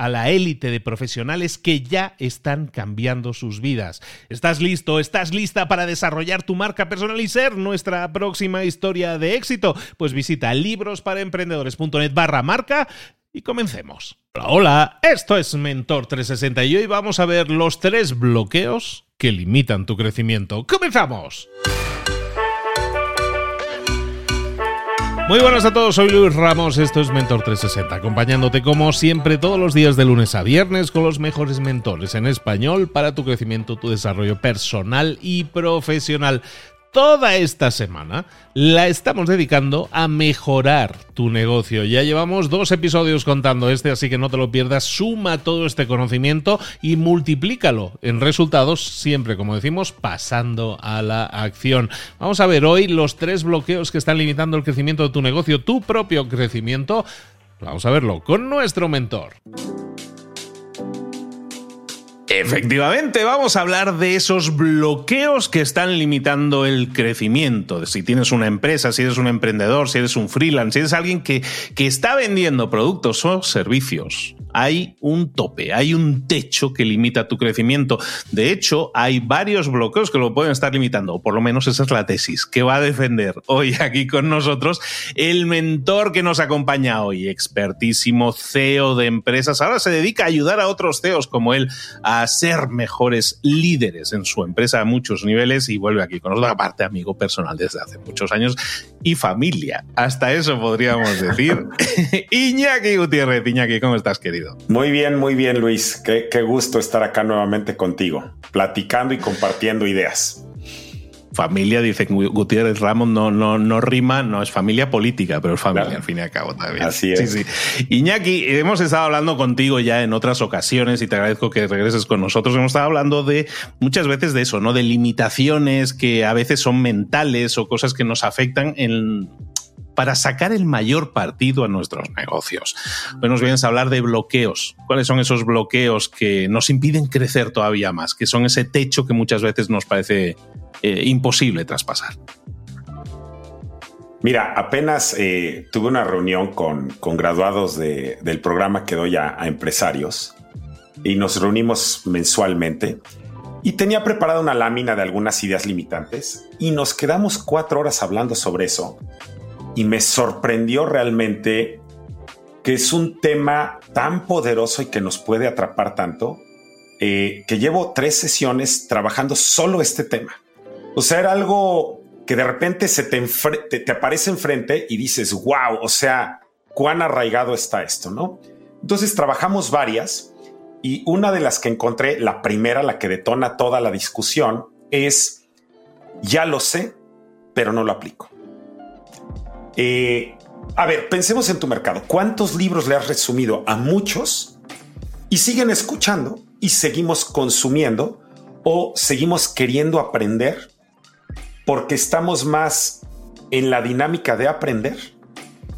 a la élite de profesionales que ya están cambiando sus vidas. ¿Estás listo? ¿Estás lista para desarrollar tu marca personal y ser nuestra próxima historia de éxito? Pues visita librosparaemprendedores.net barra marca y comencemos. Hola, hola, esto es Mentor 360 y hoy vamos a ver los tres bloqueos que limitan tu crecimiento. ¡Comenzamos! Muy buenas a todos, soy Luis Ramos, esto es Mentor 360, acompañándote como siempre todos los días de lunes a viernes con los mejores mentores en español para tu crecimiento, tu desarrollo personal y profesional toda esta semana la estamos dedicando a mejorar tu negocio. Ya llevamos dos episodios contando este, así que no te lo pierdas. Suma todo este conocimiento y multiplícalo en resultados, siempre, como decimos, pasando a la acción. Vamos a ver hoy los tres bloqueos que están limitando el crecimiento de tu negocio, tu propio crecimiento. Vamos a verlo con nuestro mentor. Efectivamente, vamos a hablar de esos bloqueos que están limitando el crecimiento. Si tienes una empresa, si eres un emprendedor, si eres un freelance, si eres alguien que, que está vendiendo productos o servicios, hay un tope, hay un techo que limita tu crecimiento. De hecho, hay varios bloqueos que lo pueden estar limitando, por lo menos esa es la tesis que va a defender hoy aquí con nosotros el mentor que nos acompaña hoy, expertísimo CEO de empresas. Ahora se dedica a ayudar a otros CEOs como él a ser mejores líderes en su empresa a muchos niveles y vuelve aquí con nosotros, aparte amigo personal desde hace muchos años y familia. Hasta eso podríamos decir. Iñaki Gutiérrez, Iñaki, ¿cómo estás, querido? Muy bien, muy bien, Luis. Qué, qué gusto estar acá nuevamente contigo, platicando y compartiendo ideas familia, dice Gutiérrez Ramos, no, no, no rima, no es familia política, pero es familia al fin y al cabo también. Así es. Sí, Iñaki, hemos estado hablando contigo ya en otras ocasiones y te agradezco que regreses con nosotros. Hemos estado hablando de muchas veces de eso, ¿no? De limitaciones que a veces son mentales o cosas que nos afectan en para sacar el mayor partido a nuestros negocios. Hoy nos vienes a hablar de bloqueos. ¿Cuáles son esos bloqueos que nos impiden crecer todavía más? Que son ese techo que muchas veces nos parece eh, imposible traspasar. Mira, apenas eh, tuve una reunión con, graduados del programa que doy a, a, empresarios y nos reunimos mensualmente y tenía preparada una lámina de algunas ideas limitantes y nos quedamos cuatro horas hablando sobre eso y me sorprendió realmente que es un tema tan poderoso y que nos puede atrapar tanto eh, que llevo tres sesiones trabajando solo este tema. O sea, era algo que de repente se te, te, aparece enfrente y dices, wow, o sea, cuán arraigado está esto, ¿no? Entonces trabajamos varias y una de las que encontré, la primera, la que detona toda la discusión, es, ya lo sé, pero no lo aplico. Eh, a ver, pensemos en tu mercado. ¿Cuántos libros le has resumido a muchos y siguen escuchando y seguimos consumiendo o seguimos queriendo aprender porque estamos más en la dinámica de aprender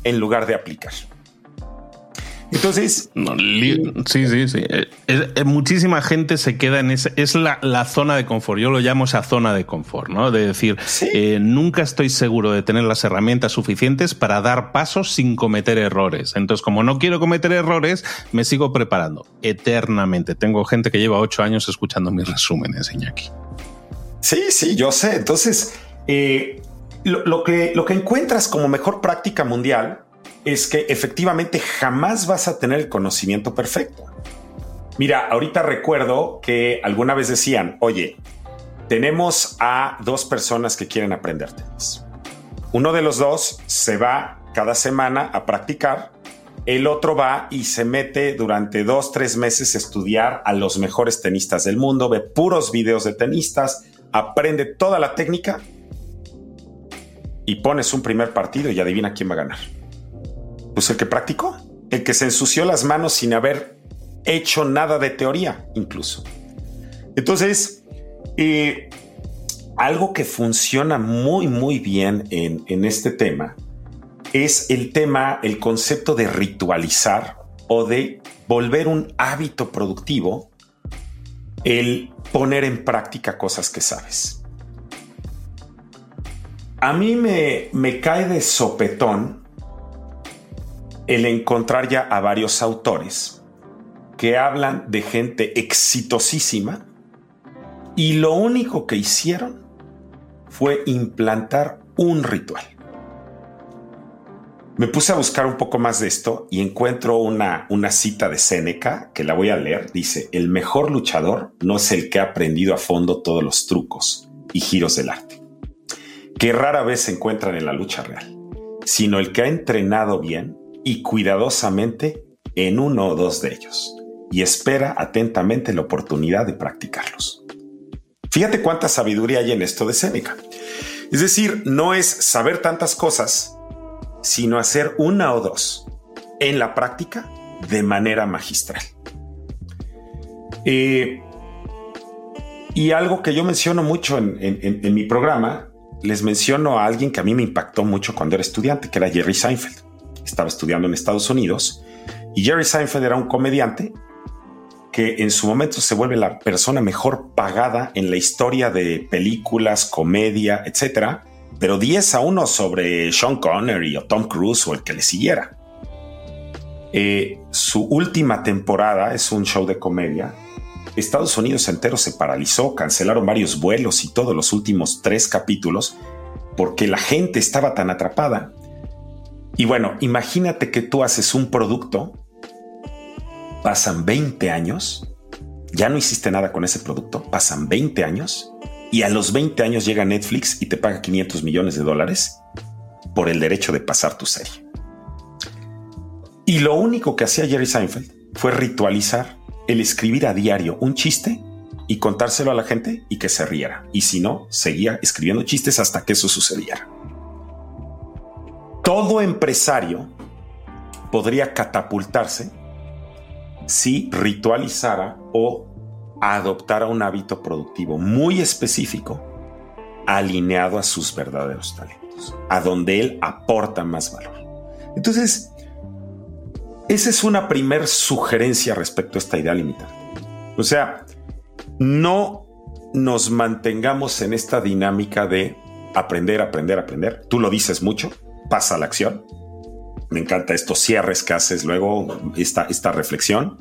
en lugar de aplicar. Entonces, sí, sí, sí. Eh, muchísima gente se queda en ese. Es la, zona de confort. Yo lo llamo esa zona de confort, ¿no? De decir, eh, nunca estoy seguro de tener las herramientas suficientes para dar pasos sin cometer errores. Entonces, como no quiero cometer errores, me sigo preparando eternamente. Tengo gente que lleva ocho años escuchando mis resúmenes, Iñaki. Sí, sí, yo sé. Entonces, eh, lo, que, lo que encuentras como mejor práctica mundial es que efectivamente jamás vas a tener el conocimiento perfecto. Mira, ahorita recuerdo que alguna vez decían, oye, tenemos a dos personas que quieren aprender tenis. Uno de los dos se va cada semana a practicar, el otro va y se mete durante dos, tres meses a estudiar a los mejores tenistas del mundo, ve puros videos de tenistas, aprende toda la técnica y pones un primer partido y adivina quién va a ganar. Pues el que practicó, el que se ensució las manos sin haber hecho nada de teoría incluso. Entonces, eh, algo que funciona muy, muy bien en, en este tema es el tema, el concepto de ritualizar o de volver un hábito productivo el poner en práctica cosas que sabes. A mí me, me cae de sopetón el encontrar ya a varios autores que hablan de gente exitosísima y lo único que hicieron fue implantar un ritual. Me puse a buscar un poco más de esto y encuentro una, una cita de Séneca que la voy a leer. Dice, el mejor luchador no es el que ha aprendido a fondo todos los trucos y giros del arte, que rara vez se encuentran en la lucha real, sino el que ha entrenado bien y cuidadosamente en uno o dos de ellos y espera atentamente la oportunidad de practicarlos. Fíjate cuánta sabiduría hay en esto de Séneca. Es decir, no es saber tantas cosas, sino hacer una o dos en la práctica de manera magistral. Eh, y algo que yo menciono mucho en, en mi programa, les menciono a alguien que a mí me impactó mucho cuando era estudiante, que era Jerry Seinfeld estaba estudiando en Estados Unidos, y Jerry Seinfeld era un comediante que en su momento se vuelve la persona mejor pagada en la historia de películas, comedia, etcétera, pero 10 a 1 sobre Sean Connery o Tom Cruise o el que le siguiera. Eh, su última temporada es un show de comedia. Estados Unidos entero se paralizó, cancelaron varios vuelos y todos los últimos tres capítulos porque la gente estaba tan atrapada y bueno, imagínate que tú haces un producto, pasan 20 años, ya no hiciste nada con ese producto, pasan 20 años y a los 20 años llega Netflix y te paga 500 millones de dólares por el derecho de pasar tu serie. Y lo único que hacía Jerry Seinfeld fue ritualizar el escribir a diario un chiste y contárselo a la gente y que se riera. Y si no, seguía escribiendo chistes hasta que eso sucediera todo empresario podría catapultarse si ritualizara o adoptara un hábito productivo muy específico alineado a sus verdaderos talentos, a donde él aporta más valor. Entonces, esa es una primer sugerencia respecto a esta idea limitante. O sea, no nos mantengamos en esta dinámica de aprender, aprender, aprender. Tú lo dices mucho, pasa la acción. Me encanta estos cierres que haces luego, esta, esta reflexión.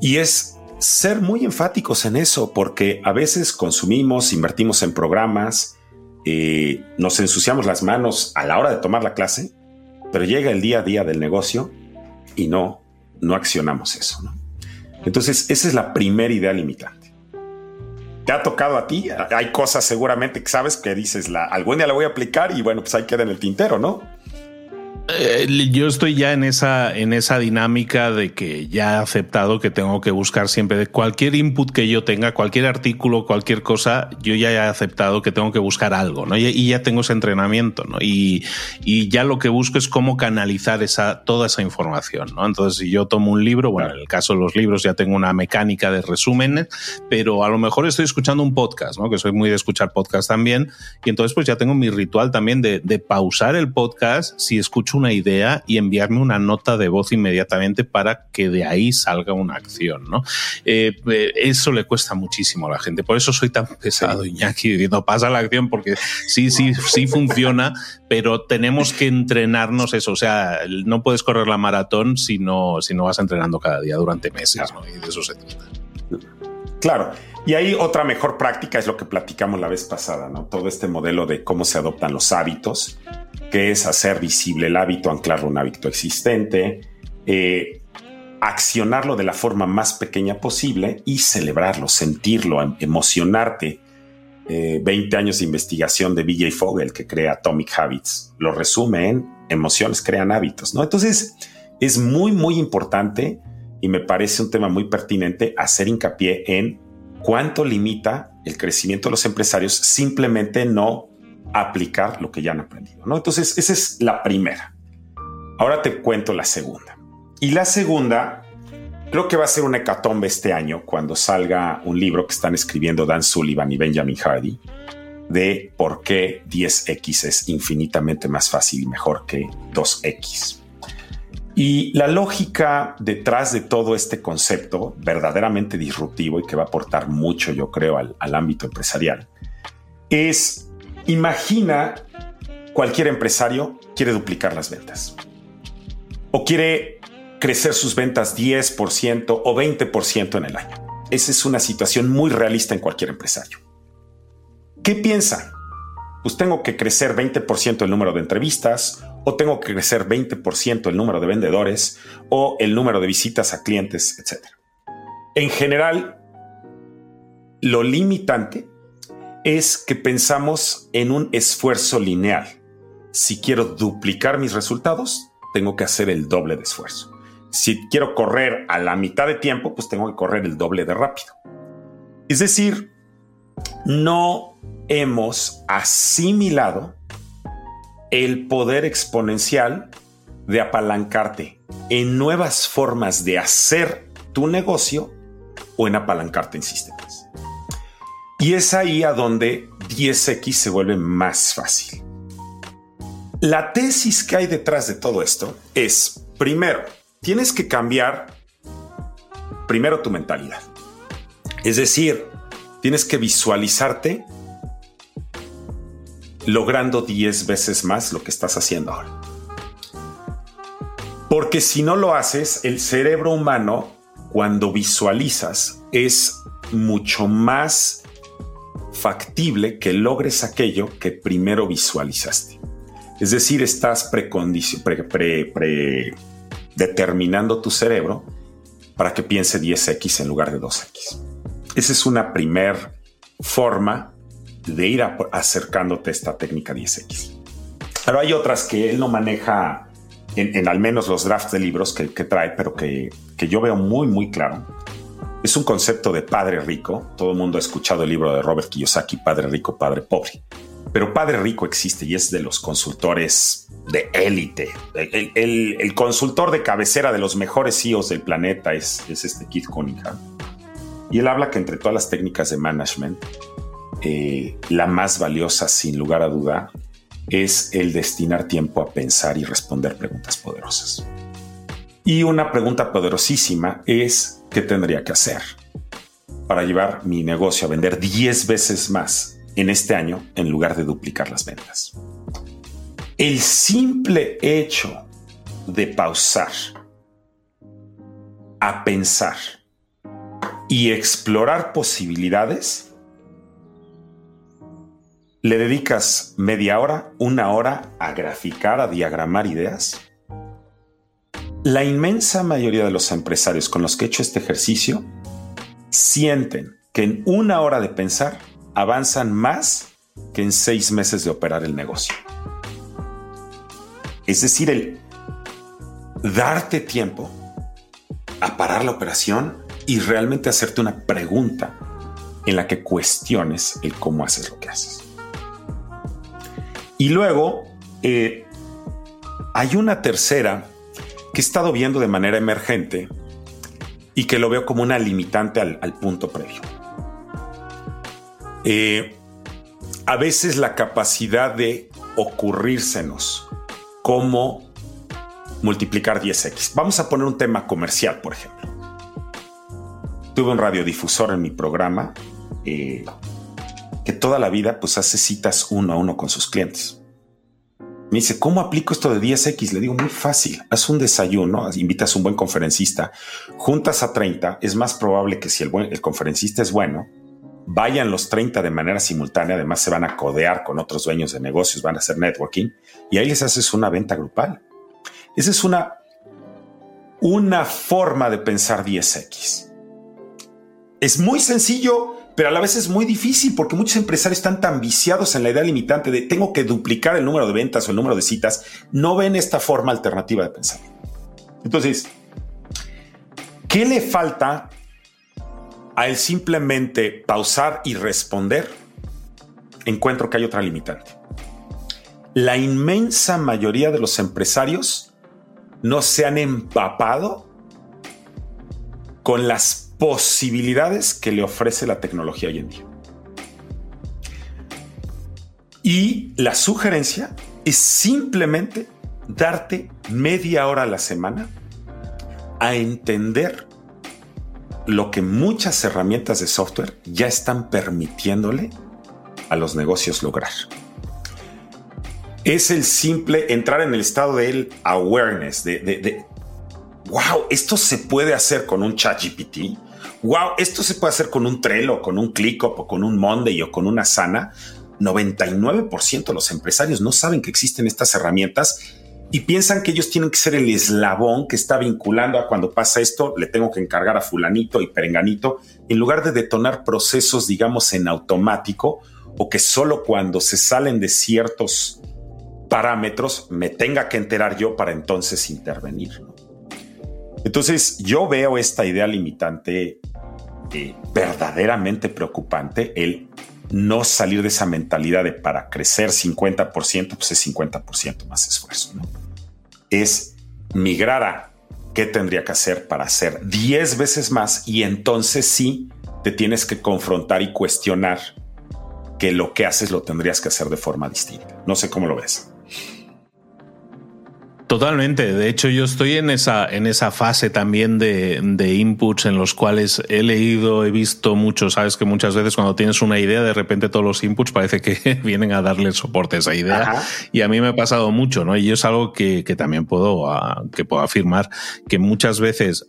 Y es ser muy enfáticos en eso, porque a veces consumimos, invertimos en programas, eh, nos ensuciamos las manos a la hora de tomar la clase, pero llega el día a día del negocio y no, no accionamos eso. Entonces, esa es la primera idea limitante te ha tocado a ti. Hay cosas seguramente que sabes que dices, la, algún día la voy a aplicar y bueno, pues ahí queda en el tintero, ¿no? Eh, yo estoy ya en esa, en esa dinámica de que ya he aceptado que tengo que buscar siempre de cualquier input que yo tenga, cualquier artículo, cualquier cosa, yo ya he aceptado que tengo que buscar algo, ¿no? Y, ya tengo ese entrenamiento, ¿no? Y, y, ya lo que busco es cómo canalizar esa, toda esa información, ¿no? Entonces, si yo tomo un libro, bueno, en el caso de los libros ya tengo una mecánica de resúmenes, pero a lo mejor estoy escuchando un podcast, ¿no? Que soy muy de escuchar podcast también, y entonces pues ya tengo mi ritual también de, de pausar el podcast si escucho una idea y enviarme una nota de voz inmediatamente para que de ahí salga una acción, ¿no? Eh, eh, eso le cuesta muchísimo a la gente. Por eso soy tan pesado, Iñaki, diciendo pasa la acción, porque sí, sí, sí funciona, pero tenemos que entrenarnos eso. O sea, no puedes correr la maratón si no, si no vas entrenando cada día durante meses, ¿no? Y de eso se trata. Claro. Y ahí otra mejor práctica es lo que platicamos la vez pasada, ¿no? Todo este modelo de cómo se adoptan los hábitos, que es hacer visible el hábito, anclarlo a un hábito existente, eh, accionarlo de la forma más pequeña posible y celebrarlo, sentirlo, em, emocionarte. 20 eh, años de investigación de BJ Fogel, que crea Atomic Habits, lo resume en emociones crean hábitos, ¿no? Entonces, es muy, muy importante y me parece un tema muy pertinente hacer hincapié en cuánto limita el crecimiento de los empresarios simplemente no aplicar lo que ya han aprendido. ¿no? Entonces, esa es la primera. Ahora te cuento la segunda. Y la segunda, creo que va a ser una hecatombe este año cuando salga un libro que están escribiendo Dan Sullivan y Benjamin Hardy de por qué 10x es infinitamente más fácil y mejor que 2x. Y la lógica detrás de todo este concepto verdaderamente disruptivo y que va a aportar mucho, yo creo, al, al ámbito empresarial, es Imagina cualquier empresario quiere duplicar las ventas o quiere crecer sus ventas 10% o 20% en el año. Esa es una situación muy realista en cualquier empresario. ¿Qué piensa? Pues tengo que crecer 20% el número de entrevistas o tengo que crecer 20% el número de vendedores o el número de visitas a clientes, etc. En general, lo limitante es que pensamos en un esfuerzo lineal. Si quiero duplicar mis resultados, tengo que hacer el doble de esfuerzo. Si quiero correr a la mitad de tiempo, pues tengo que correr el doble de rápido. Es decir, no hemos asimilado el poder exponencial de apalancarte en nuevas formas de hacer tu negocio o en apalancarte en sistemas. Y es ahí a donde 10X se vuelve más fácil. La tesis que hay detrás de todo esto es, primero, tienes que cambiar primero tu mentalidad. Es decir, tienes que visualizarte logrando 10 veces más lo que estás haciendo ahora. Porque si no lo haces, el cerebro humano, cuando visualizas, es mucho más factible que logres aquello que primero visualizaste. Es decir, estás determinando tu cerebro para que piense 10x en lugar de 2x. Esa es una primer forma de ir acercándote a esta técnica 10x. Pero hay otras que él no maneja en, al menos los drafts de libros que, trae, pero que, que yo veo muy, muy claro es un concepto de padre rico. Todo el mundo ha escuchado el libro de Robert Kiyosaki, Padre rico, Padre pobre. Pero Padre rico existe y es de los consultores de élite. El, consultor de cabecera de los mejores CEOs del planeta es, este Keith Cunningham. Y él habla que entre todas las técnicas de management, eh, la más valiosa, sin lugar a duda, es el destinar tiempo a pensar y responder preguntas poderosas. Y una pregunta poderosísima es ¿qué tendría que hacer para llevar mi negocio a vender 10 veces más en este año en lugar de duplicar las ventas? El simple hecho de pausar a pensar y explorar posibilidades, le dedicas media hora, una hora a graficar, a diagramar ideas la inmensa mayoría de los empresarios con los que he hecho este ejercicio sienten que en una hora de pensar avanzan más que en seis meses de operar el negocio. Es decir, el darte tiempo a parar la operación y realmente hacerte una pregunta en la que cuestiones el cómo haces lo que haces. Y luego eh, hay una tercera que he estado viendo de manera emergente y que lo veo como una limitante al, punto previo. Eh, a veces la capacidad de ocurrírsenos cómo multiplicar 10x. Vamos a poner un tema comercial, por ejemplo. Tuve un radiodifusor en mi programa eh, que toda la vida pues hace citas uno a uno con sus clientes. Me dice, ¿cómo aplico esto de 10X? Le digo, muy fácil. Haz un desayuno, invitas a un buen conferencista, juntas a 30. Es más probable que si el, buen, el conferencista es bueno, vayan los 30 de manera simultánea. Además, se van a codear con otros dueños de negocios, van a hacer networking y ahí les haces una venta grupal. Esa es una, una forma de pensar 10X. Es muy sencillo pero a la vez es muy difícil porque muchos empresarios están tan viciados en la idea limitante de tengo que duplicar el número de ventas o el número de citas, no ven esta forma alternativa de pensar. Entonces, ¿qué le falta a él simplemente pausar y responder? Encuentro que hay otra limitante. La inmensa mayoría de los empresarios no se han empapado con las posibilidades que le ofrece la tecnología hoy en día. Y la sugerencia es simplemente darte media hora a la semana a entender lo que muchas herramientas de software ya están permitiéndole a los negocios lograr. Es el simple entrar en el estado del awareness, de, de wow, esto se puede hacer con un chat GPT wow, esto se puede hacer con un Trello, con un ClickUp o con un Monday o con una Sana. 99% de los empresarios no saben que existen estas herramientas y piensan que ellos tienen que ser el eslabón que está vinculando a cuando pasa esto, le tengo que encargar a fulanito y perenganito, en lugar de detonar procesos, digamos, en automático o que solo cuando se salen de ciertos parámetros me tenga que enterar yo para entonces intervenir. Entonces yo veo esta idea limitante eh, verdaderamente preocupante el no salir de esa mentalidad de para crecer 50%, pues es 50% más esfuerzo. Es migrar a qué tendría que hacer para hacer 10 veces más y entonces sí te tienes que confrontar y cuestionar que lo que haces lo tendrías que hacer de forma distinta. No sé cómo lo ves. Totalmente. De hecho, yo estoy en esa, en esa fase también de, de, inputs en los cuales he leído, he visto mucho. Sabes que muchas veces cuando tienes una idea, de repente todos los inputs parece que vienen a darle soporte a esa idea. Y a mí me ha pasado mucho, ¿no? Y es algo que, que también puedo, ah, que puedo afirmar que muchas veces,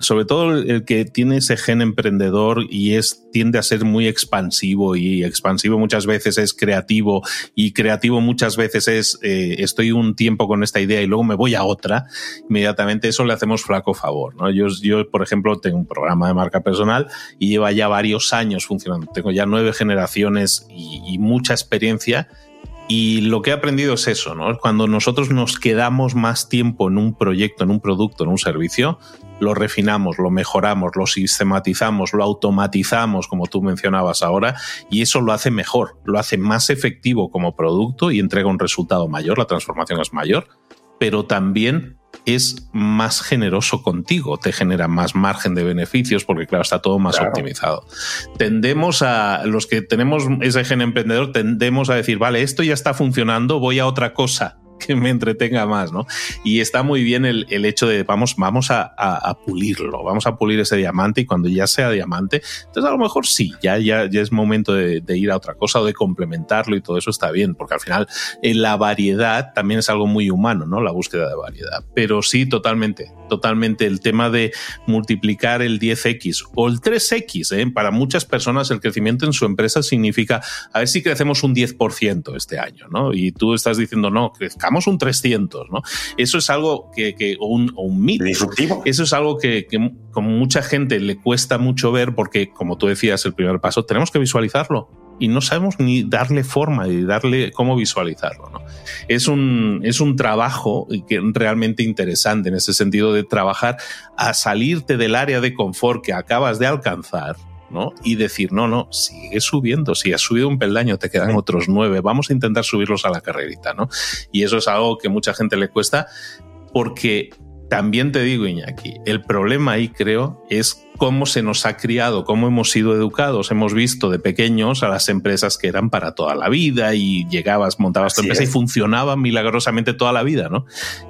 sobre todo el que tiene ese gen emprendedor y es, tiende a ser muy expansivo y expansivo muchas veces es creativo y creativo muchas veces es, eh, estoy un tiempo con esta idea y luego me voy a otra, inmediatamente eso le hacemos flaco favor. ¿no? Yo, yo, por ejemplo, tengo un programa de marca personal y lleva ya varios años funcionando. Tengo ya nueve generaciones y, mucha experiencia. Y lo que he aprendido es eso, ¿no? Cuando nosotros nos quedamos más tiempo en un proyecto, en un producto, en un servicio, lo refinamos, lo mejoramos, lo sistematizamos, lo automatizamos, como tú mencionabas ahora, y eso lo hace mejor, lo hace más efectivo como producto y entrega un resultado mayor, la transformación es mayor, pero también es más generoso contigo, te genera más margen de beneficios porque claro, está todo más optimizado. Tendemos a, los que tenemos ese gen emprendedor, tendemos a decir, vale, esto ya está funcionando, voy a otra cosa que me entretenga más, ¿no? Y está muy bien el, el hecho de vamos, vamos a, pulirlo, vamos a pulir ese diamante y cuando ya sea diamante, entonces a lo mejor sí, ya, ya, ya es momento de, ir a otra cosa o de complementarlo y todo eso está bien, porque al final eh, la variedad también es algo muy humano, ¿no? La búsqueda de variedad. Pero sí, totalmente, totalmente el tema de multiplicar el 10x o el 3x, ¿eh? Para muchas personas el crecimiento en su empresa significa a ver si crecemos un 10% este año, ¿no? Y tú estás diciendo, no, un 300, ¿no? Eso es algo que, que un, un mito. Eso es algo que, que como mucha gente le cuesta mucho ver porque, como tú decías, el primer paso, tenemos que visualizarlo y no sabemos ni darle forma y darle cómo visualizarlo. ¿no? Es, un, es un trabajo que realmente interesante en ese sentido de trabajar a salirte del área de confort que acabas de alcanzar ¿no? Y decir, no, no, sigue subiendo, si has subido un peldaño, te quedan otros nueve, vamos a intentar subirlos a la carrerita, ¿no? Y eso es algo que mucha gente le cuesta porque también te digo, Iñaki, el problema ahí creo es cómo se nos ha criado, cómo hemos sido educados. Hemos visto de pequeños a las empresas que eran para toda la vida y llegabas, montabas tu empresa y funcionaban milagrosamente toda la vida, ¿no?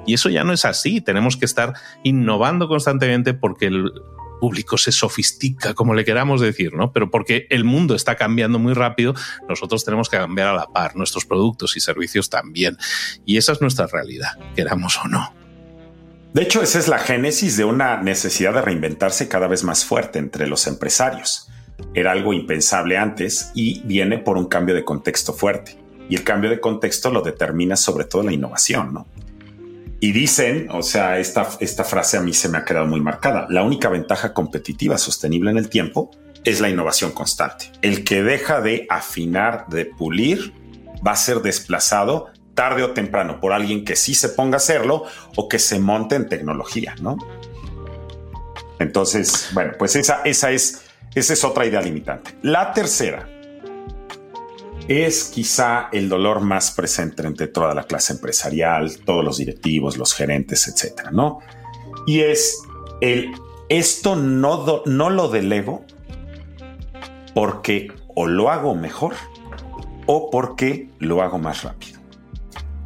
Y eso ya no es así. Tenemos que estar innovando constantemente porque el, público se sofistica, como le queramos decir, ¿no? Pero porque el mundo está cambiando muy rápido, nosotros tenemos que cambiar a la par, nuestros productos y servicios también. Y esa es nuestra realidad, queramos o no. De hecho, esa es la génesis de una necesidad de reinventarse cada vez más fuerte entre los empresarios. Era algo impensable antes y viene por un cambio de contexto fuerte. Y el cambio de contexto lo determina sobre todo la innovación, ¿no? Y dicen, o sea, esta, esta frase a mí se me ha quedado muy marcada, la única ventaja competitiva sostenible en el tiempo es la innovación constante. El que deja de afinar, de pulir, va a ser desplazado tarde o temprano por alguien que sí se ponga a hacerlo o que se monte en tecnología, ¿no? Entonces, bueno, pues esa, esa, es, esa es otra idea limitante. La tercera, es quizá el dolor más presente entre toda la clase empresarial, todos los directivos, los gerentes, etcétera, ¿no? Y es el esto no, no lo delego porque o lo hago mejor o porque lo hago más rápido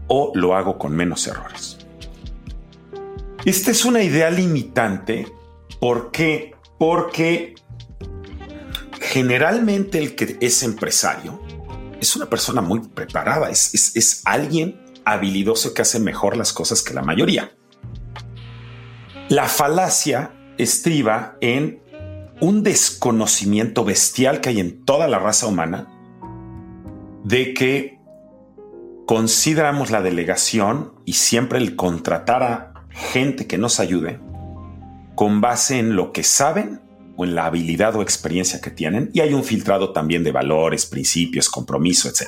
o lo hago con menos errores. Esta es una idea limitante porque porque generalmente el que es empresario es una persona muy preparada, es, es, alguien habilidoso que hace mejor las cosas que la mayoría. La falacia estriba en un desconocimiento bestial que hay en toda la raza humana de que consideramos la delegación y siempre el contratar a gente que nos ayude con base en lo que saben o en la habilidad o experiencia que tienen y hay un filtrado también de valores, principios, compromiso, etc.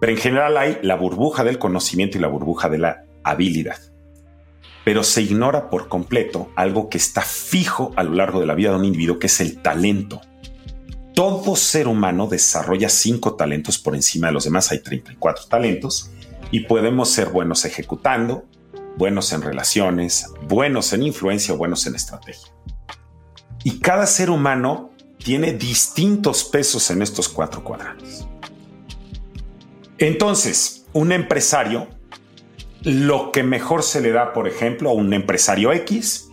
Pero en general hay la burbuja del conocimiento y la burbuja de la habilidad. Pero se ignora por completo algo que está fijo a lo largo de la vida de un individuo, que es el talento. Todo ser humano desarrolla cinco talentos por encima de los demás, hay 34 talentos, y podemos ser buenos ejecutando, buenos en relaciones, buenos en influencia o buenos en estrategia. Y cada ser humano tiene distintos pesos en estos cuatro cuadrantes. Entonces, un empresario, lo que mejor se le da, por ejemplo, a un empresario X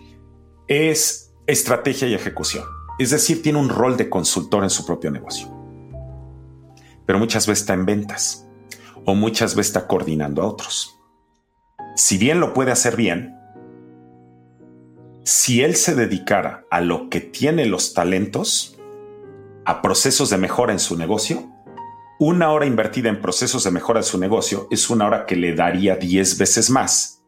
es estrategia y ejecución. Es decir, tiene un rol de consultor en su propio negocio. Pero muchas veces está en ventas o muchas veces está coordinando a otros. Si bien lo puede hacer bien, si él se dedicara a lo que tiene los talentos, a procesos de mejora en su negocio, una hora invertida en procesos de mejora en su negocio es una hora que le daría 10 veces más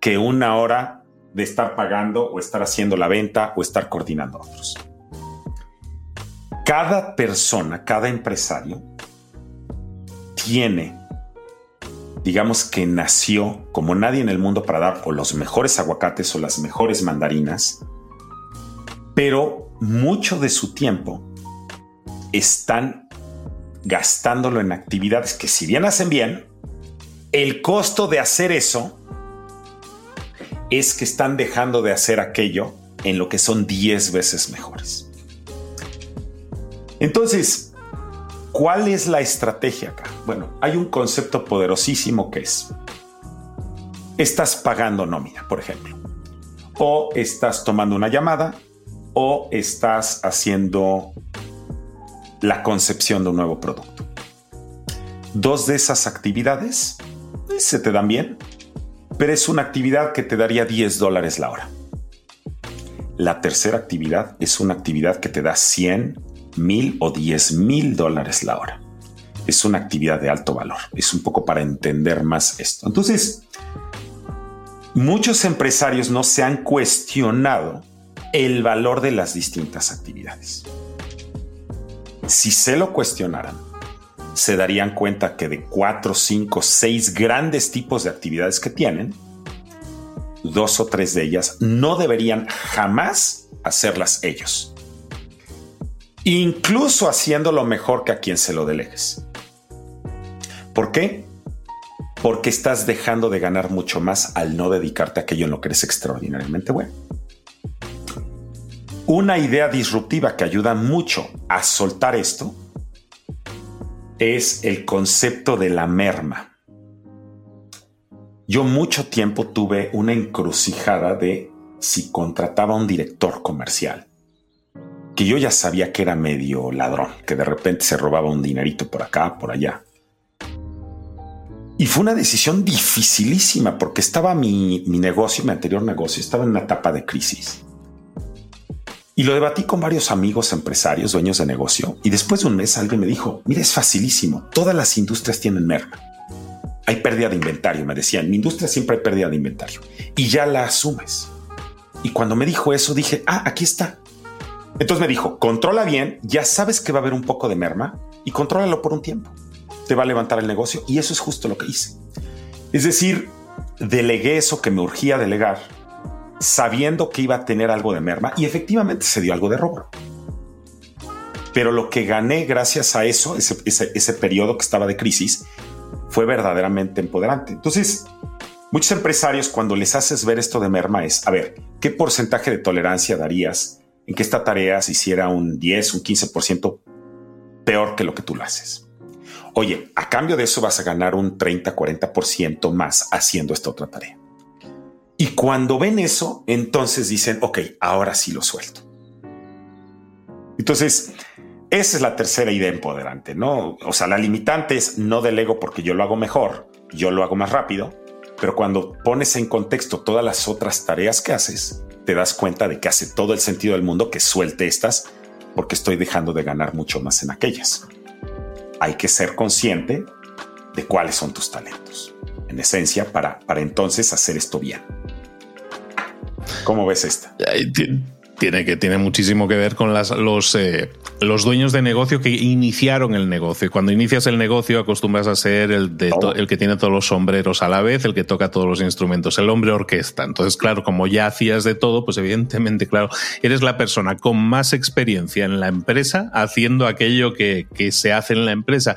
que una hora de estar pagando o estar haciendo la venta o estar coordinando a otros. Cada persona, cada empresario tiene digamos que nació como nadie en el mundo para dar o los mejores aguacates o las mejores mandarinas, pero mucho de su tiempo están gastándolo en actividades que si bien hacen bien, el costo de hacer eso es que están dejando de hacer aquello en lo que son 10 veces mejores. Entonces, ¿Cuál es la estrategia acá? Bueno, hay un concepto poderosísimo que es, estás pagando nómina, por ejemplo, o estás tomando una llamada, o estás haciendo la concepción de un nuevo producto. Dos de esas actividades eh, se te dan bien, pero es una actividad que te daría 10 dólares la hora. La tercera actividad es una actividad que te da 100 mil o diez mil dólares la hora. Es una actividad de alto valor. Es un poco para entender más esto. Entonces, muchos empresarios no se han cuestionado el valor de las distintas actividades. Si se lo cuestionaran, se darían cuenta que de cuatro, cinco, seis grandes tipos de actividades que tienen, dos o tres de ellas no deberían jamás hacerlas ellos. Incluso haciéndolo mejor que a quien se lo delegues. ¿Por qué? Porque estás dejando de ganar mucho más al no dedicarte a aquello en lo que eres extraordinariamente bueno. Una idea disruptiva que ayuda mucho a soltar esto es el concepto de la merma. Yo mucho tiempo tuve una encrucijada de si contrataba un director comercial, que yo ya sabía que era medio ladrón, que de repente se robaba un dinerito por acá, por allá. Y fue una decisión dificilísima porque estaba mi, mi negocio, mi anterior negocio, estaba en una etapa de crisis. Y lo debatí con varios amigos empresarios, dueños de negocio, y después de un mes alguien me dijo, mira, es facilísimo, todas las industrias tienen merma. Hay pérdida de inventario, me decían, mi industria siempre hay pérdida de inventario, y ya la asumes. Y cuando me dijo eso, dije, ah, aquí está. Entonces me dijo, controla bien, ya sabes que va a haber un poco de merma, y contrólalo por un tiempo. Te va a levantar el negocio, y eso es justo lo que hice. Es decir, delegué eso que me urgía delegar sabiendo que iba a tener algo de merma y efectivamente se dio algo de robo. Pero lo que gané gracias a eso, ese, ese, periodo que estaba de crisis, fue verdaderamente empoderante. Entonces, muchos empresarios cuando les haces ver esto de merma es, a ver, ¿qué porcentaje de tolerancia darías en que esta tarea se hiciera un 10, un 15% peor que lo que tú lo haces? Oye, a cambio de eso vas a ganar un 30, 40% más haciendo esta otra tarea. Y cuando ven eso, entonces dicen, ok, ahora sí lo suelto. Entonces, esa es la tercera idea empoderante, ¿no? O sea, la limitante es no delego porque yo lo hago mejor, yo lo hago más rápido, pero cuando pones en contexto todas las otras tareas que haces, te das cuenta de que hace todo el sentido del mundo que suelte estas porque estoy dejando de ganar mucho más en aquellas. Hay que ser consciente de cuáles son tus talentos, en esencia, para, para entonces hacer esto bien. ¿Cómo ves esta? Tiene que tiene muchísimo que ver con las, los, eh, los dueños de negocio que iniciaron el negocio. Cuando inicias el negocio acostumbras a ser el, de el que tiene todos los sombreros a la vez, el que toca todos los instrumentos, el hombre orquesta. Entonces, claro, como ya hacías de todo, pues evidentemente, claro, eres la persona con más experiencia en la empresa haciendo aquello que, que se hace en la empresa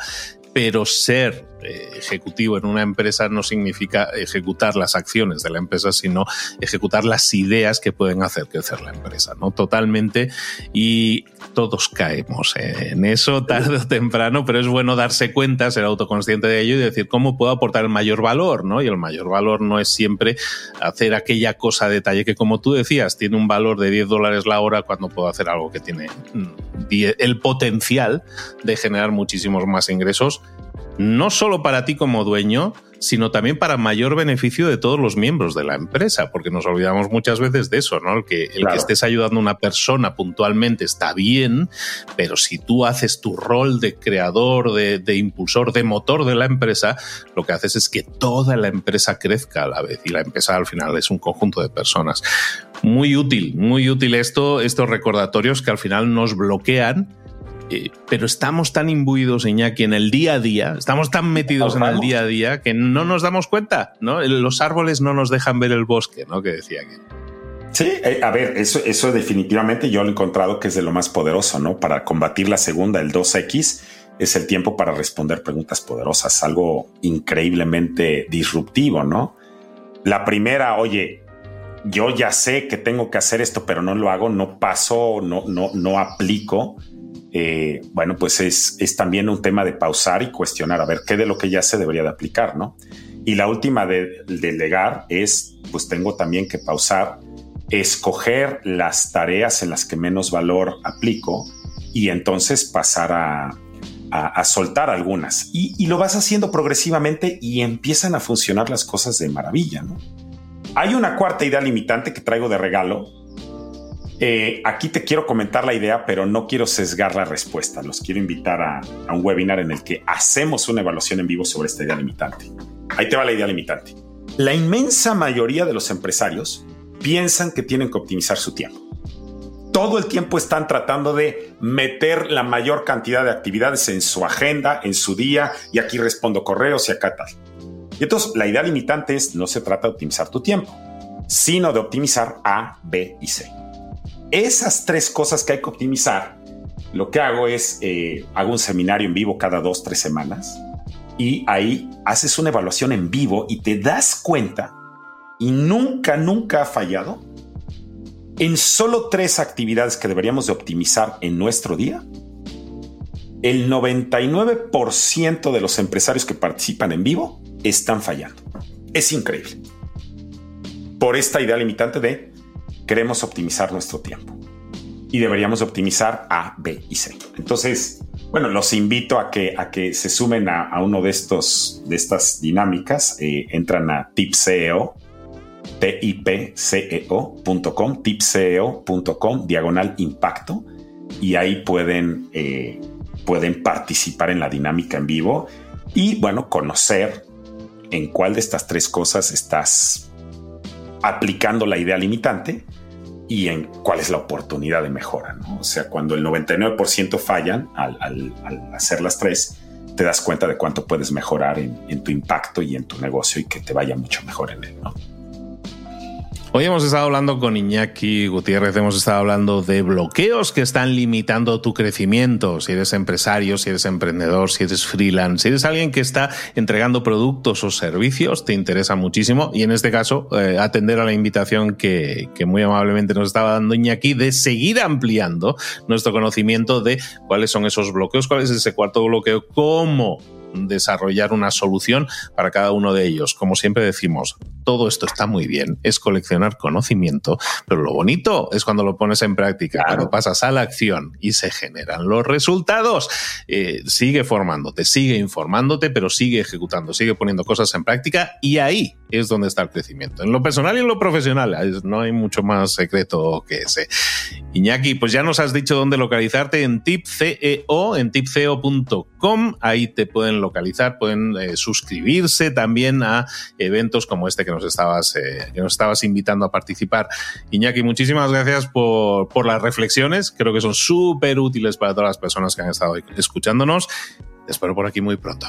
pero ser ejecutivo en una empresa no significa ejecutar las acciones de la empresa, sino ejecutar las ideas que pueden hacer crecer la empresa, ¿no? Totalmente. Y todos caemos en eso tarde o temprano, pero es bueno darse cuenta, ser autoconsciente de ello y decir cómo puedo aportar el mayor valor, ¿no? Y el mayor valor no es siempre hacer aquella cosa de detalle que, como tú decías, tiene un valor de 10 dólares la hora cuando puedo hacer algo que tiene el potencial de generar muchísimos más ingresos no solo para ti como dueño, sino también para mayor beneficio de todos los miembros de la empresa, porque nos olvidamos muchas veces de eso, ¿no? El que, el que estés ayudando a una persona puntualmente está bien, pero si tú haces tu rol de creador, de, de, impulsor, de motor de la empresa, lo que haces es que toda la empresa crezca a la vez y la empresa al final es un conjunto de personas. Muy útil, muy útil esto, estos recordatorios que al final nos bloquean eh, pero estamos tan imbuidos, Iñaki, en el día a día, estamos tan metidos en el día a día que no nos damos cuenta, ¿no? Los árboles no nos dejan ver el bosque, ¿no? Que decía que. Sí, eh, a ver, eso, eso definitivamente yo lo he encontrado que es de lo más poderoso, ¿no? Para combatir la segunda, el 2X, es el tiempo para responder preguntas poderosas, algo increíblemente disruptivo, ¿no? La primera, oye, yo ya sé que tengo que hacer esto, pero no lo hago, no paso, no, no, no aplico eh, bueno, pues es, también un tema de pausar y cuestionar, a ver qué de lo que ya se debería de aplicar, ¿no? Y la última de delegar es, pues tengo también que pausar, escoger las tareas en las que menos valor aplico y entonces pasar a, a, soltar algunas. Y, y, lo vas haciendo progresivamente y empiezan a funcionar las cosas de maravilla, ¿no? Hay una cuarta idea limitante que traigo de regalo, eh, aquí te quiero comentar la idea, pero no quiero sesgar la respuesta. Los quiero invitar a, un webinar en el que hacemos una evaluación en vivo sobre esta idea limitante. Ahí te va la idea limitante. La inmensa mayoría de los empresarios piensan que tienen que optimizar su tiempo. todo el tiempo están tratando de meter la mayor cantidad de actividades en su agenda, en su día, y aquí respondo correos y acá tal. Y entonces la idea limitante es, no se trata de optimizar tu tiempo, sino de optimizar A, B y C. Esas tres cosas que hay que optimizar, lo que hago es, eh, hago un seminario en vivo cada dos, tres semanas, y ahí haces una evaluación en vivo y te das cuenta, y nunca, nunca ha fallado, en solo tres actividades que deberíamos de optimizar en nuestro día, el 99% de los empresarios que participan en vivo están fallando. Es increíble. Por esta idea limitante de queremos optimizar nuestro tiempo y deberíamos optimizar A, B y C. Entonces, bueno, los invito a que, a que se sumen a, uno de estos de estas dinámicas. Eh, entran a tipseo tipceo.com, tipceo.com, diagonal impacto, y ahí pueden, eh, pueden participar en la dinámica en vivo y, bueno, conocer en cuál de estas tres cosas estás aplicando la idea limitante y en cuál es la oportunidad de mejora. O sea, cuando el 99% fallan al, hacer las tres, te das cuenta de cuánto puedes mejorar en, en, tu impacto y en tu negocio y que te vaya mucho mejor en él. ¿no? Hoy hemos estado hablando con Iñaki Gutiérrez, hemos estado hablando de bloqueos que están limitando tu crecimiento. Si eres empresario, si eres emprendedor, si eres freelance, si eres alguien que está entregando productos o servicios, te interesa muchísimo. Y en este caso, eh, atender a la invitación que, que muy amablemente nos estaba dando Iñaki de seguir ampliando nuestro conocimiento de cuáles son esos bloqueos, cuál es ese cuarto bloqueo, cómo desarrollar una solución para cada uno de ellos. Como siempre decimos, todo esto está muy bien, es coleccionar conocimiento, pero lo bonito es cuando lo pones en práctica, cuando pasas a la acción y se generan los resultados. Eh, sigue formándote, sigue informándote, pero sigue ejecutando, sigue poniendo cosas en práctica y ahí es donde está el crecimiento. En lo personal y en lo profesional, no hay mucho más secreto que ese. Iñaki, pues ya nos has dicho dónde localizarte en tipceo, en tipceo.com, ahí te pueden localizar, pueden eh, suscribirse también a eventos como este que nos estabas, eh, que nos estabas invitando a participar. Iñaki, muchísimas gracias por, por las reflexiones, creo que son súper útiles para todas las personas que han estado escuchándonos. Te espero por aquí muy pronto.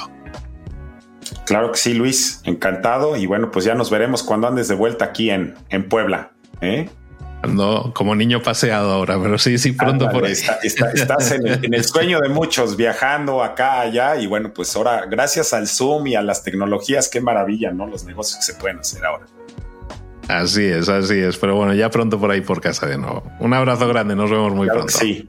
Claro que sí, Luis, encantado. Y bueno, pues ya nos veremos cuando andes de vuelta aquí en, en Puebla. ¿eh? No, como niño paseado ahora, pero sí, sí, pronto por ahí. estás en el, sueño de muchos, viajando acá, allá, y bueno, pues ahora, gracias al Zoom y a las tecnologías, qué maravilla, ¿no? Los negocios que se pueden hacer ahora. Así es, así es. Pero bueno, ya pronto por ahí por casa de nuevo. Un abrazo grande, nos vemos muy pronto. Sí.